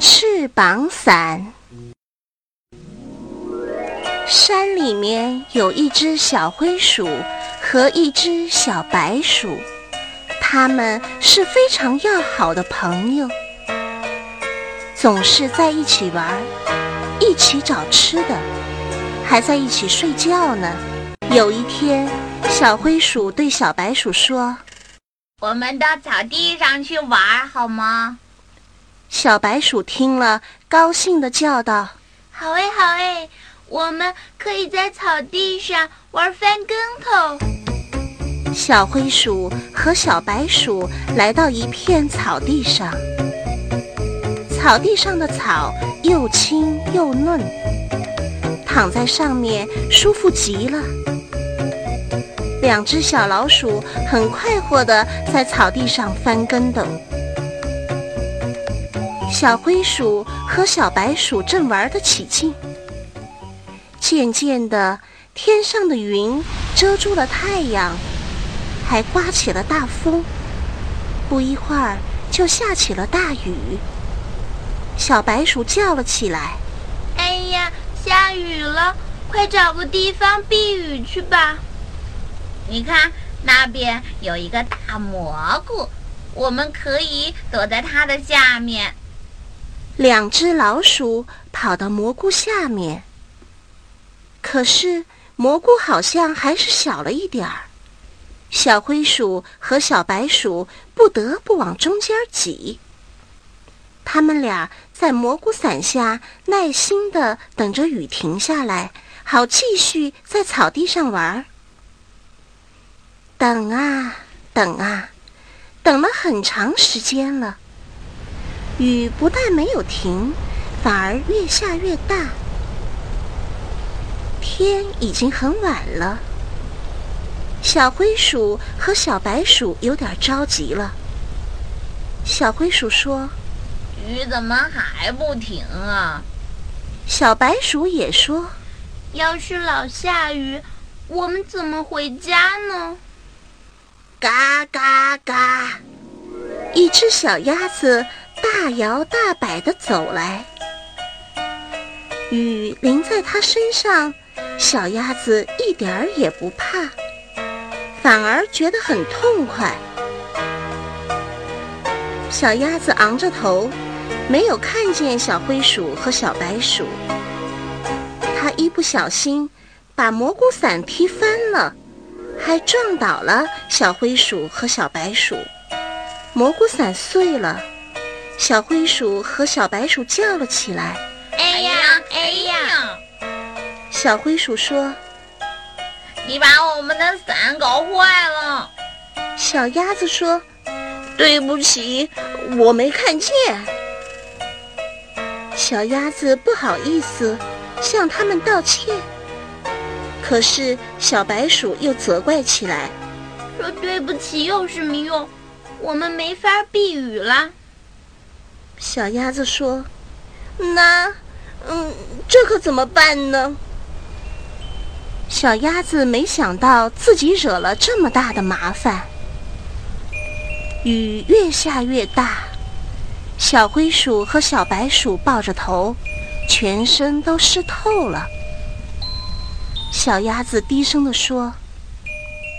翅膀伞。山里面有一只小灰鼠和一只小白鼠，它们是非常要好的朋友，总是在一起玩，一起找吃的，还在一起睡觉呢。有一天，小灰鼠对小白鼠说：“我们到草地上去玩好吗？”小白鼠听了，高兴地叫道：“好诶，好诶！我们可以在草地上玩翻跟头。”小灰鼠和小白鼠来到一片草地上，草地上的草又青又嫩，躺在上面舒服极了。两只小老鼠很快活地在草地上翻跟斗。小灰鼠和小白鼠正玩得起劲，渐渐的，天上的云遮住了太阳，还刮起了大风。不一会儿，就下起了大雨。小白鼠叫了起来：“哎呀，下雨了！快找个地方避雨去吧！你看，那边有一个大蘑菇，我们可以躲在它的下面。”两只老鼠跑到蘑菇下面，可是蘑菇好像还是小了一点儿。小灰鼠和小白鼠不得不往中间挤。他们俩在蘑菇伞下耐心的等着雨停下来，好继续在草地上玩。等啊等啊，等了很长时间了。雨不但没有停，反而越下越大。天已经很晚了，小灰鼠和小白鼠有点着急了。小灰鼠说：“雨怎么还不停啊？”小白鼠也说：“要是老下雨，我们怎么回家呢？”嘎嘎嘎！一只小鸭子。大摇大摆地走来，雨淋在它身上，小鸭子一点儿也不怕，反而觉得很痛快。小鸭子昂着头，没有看见小灰鼠和小白鼠。它一不小心把蘑菇伞踢翻了，还撞倒了小灰鼠和小白鼠，蘑菇伞碎了。小灰鼠和小白鼠叫了起来：“哎呀，哎呀！”小灰鼠说：“你把我们的伞搞坏了。”小鸭子说：“对不起，我没看见。”小鸭子不好意思向他们道歉，可是小白鼠又责怪起来：“说对不起有什么用？我们没法避雨了。”小鸭子说：“那，嗯，这可怎么办呢？”小鸭子没想到自己惹了这么大的麻烦。雨越下越大，小灰鼠和小白鼠抱着头，全身都湿透了。小鸭子低声地说：“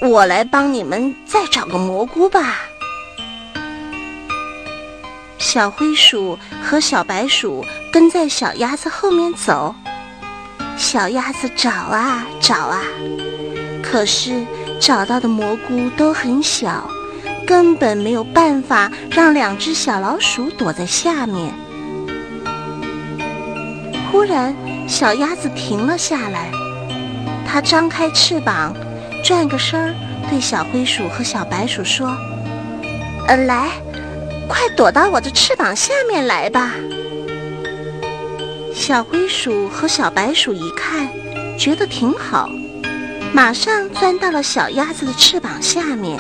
我来帮你们再找个蘑菇吧。”小灰鼠和小白鼠跟在小鸭子后面走，小鸭子找啊找啊，可是找到的蘑菇都很小，根本没有办法让两只小老鼠躲在下面。忽然，小鸭子停了下来，它张开翅膀，转个身儿，对小灰鼠和小白鼠说：“呃，来。”快躲到我的翅膀下面来吧！小灰鼠和小白鼠一看，觉得挺好，马上钻到了小鸭子的翅膀下面。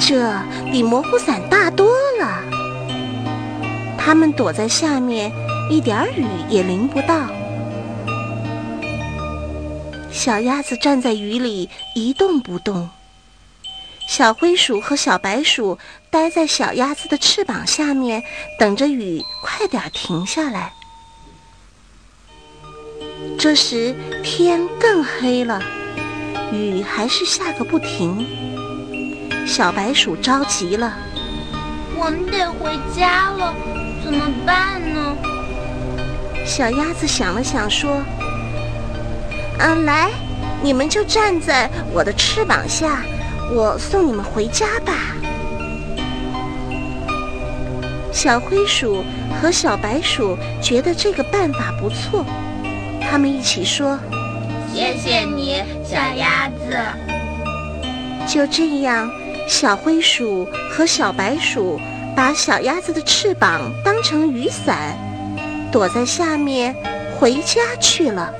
这比蘑菇伞大多了。它们躲在下面，一点雨也淋不到。小鸭子站在雨里一动不动。小灰鼠和小白鼠待在小鸭子的翅膀下面，等着雨快点停下来。这时天更黑了，雨还是下个不停。小白鼠着急了，我们得回家了，怎么办呢？小鸭子想了想说：“嗯，来，你们就站在我的翅膀下。”我送你们回家吧。小灰鼠和小白鼠觉得这个办法不错，他们一起说：“谢谢你，小鸭子。”就这样，小灰鼠和小白鼠把小鸭子的翅膀当成雨伞，躲在下面回家去了。